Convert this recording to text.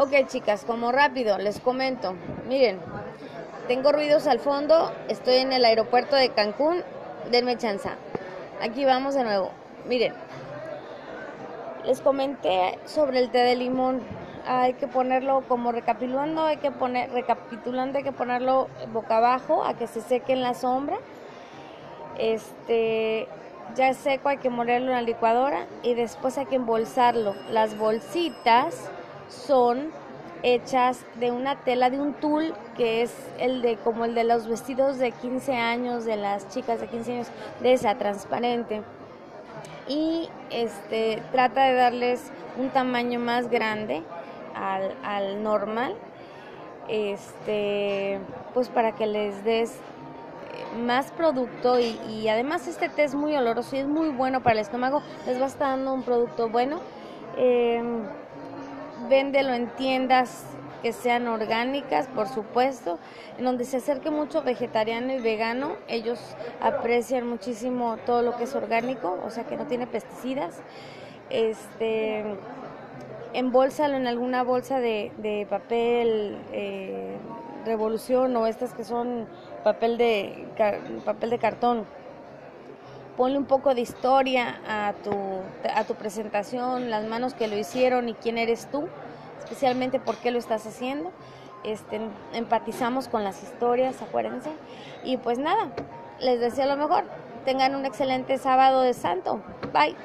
Ok, chicas, como rápido, les comento. Miren, tengo ruidos al fondo, estoy en el aeropuerto de Cancún, denme chance. Aquí vamos de nuevo. Miren, les comenté sobre el té de limón. Hay que ponerlo como recapitulando, hay que poner recapitulando, hay que ponerlo boca abajo a que se seque en la sombra. Este, ya es seco, hay que molerlo en la licuadora y después hay que embolsarlo. Las bolsitas son hechas de una tela de un tul que es el de como el de los vestidos de 15 años de las chicas de 15 años de esa transparente. Y este trata de darles un tamaño más grande al, al normal este pues para que les des más producto y, además este té es muy oloroso y es muy bueno para el estómago les va a estar dando un producto bueno. Eh, véndelo en tiendas que sean orgánicas, por supuesto, en donde se acerque mucho vegetariano y vegano. Ellos aprecian muchísimo todo lo que es orgánico, o sea que no tiene pesticidas. Este, embólsalo en alguna bolsa de, de papel eh, revolución o estas que son papel de, papel de cartón ponle un poco de historia a tu, a tu presentación, las manos que lo hicieron y quién eres tú, especialmente por qué lo estás haciendo. Este, empatizamos con las historias, acuérdense. Y pues nada, les deseo lo mejor. Tengan un excelente sábado de santo. Bye.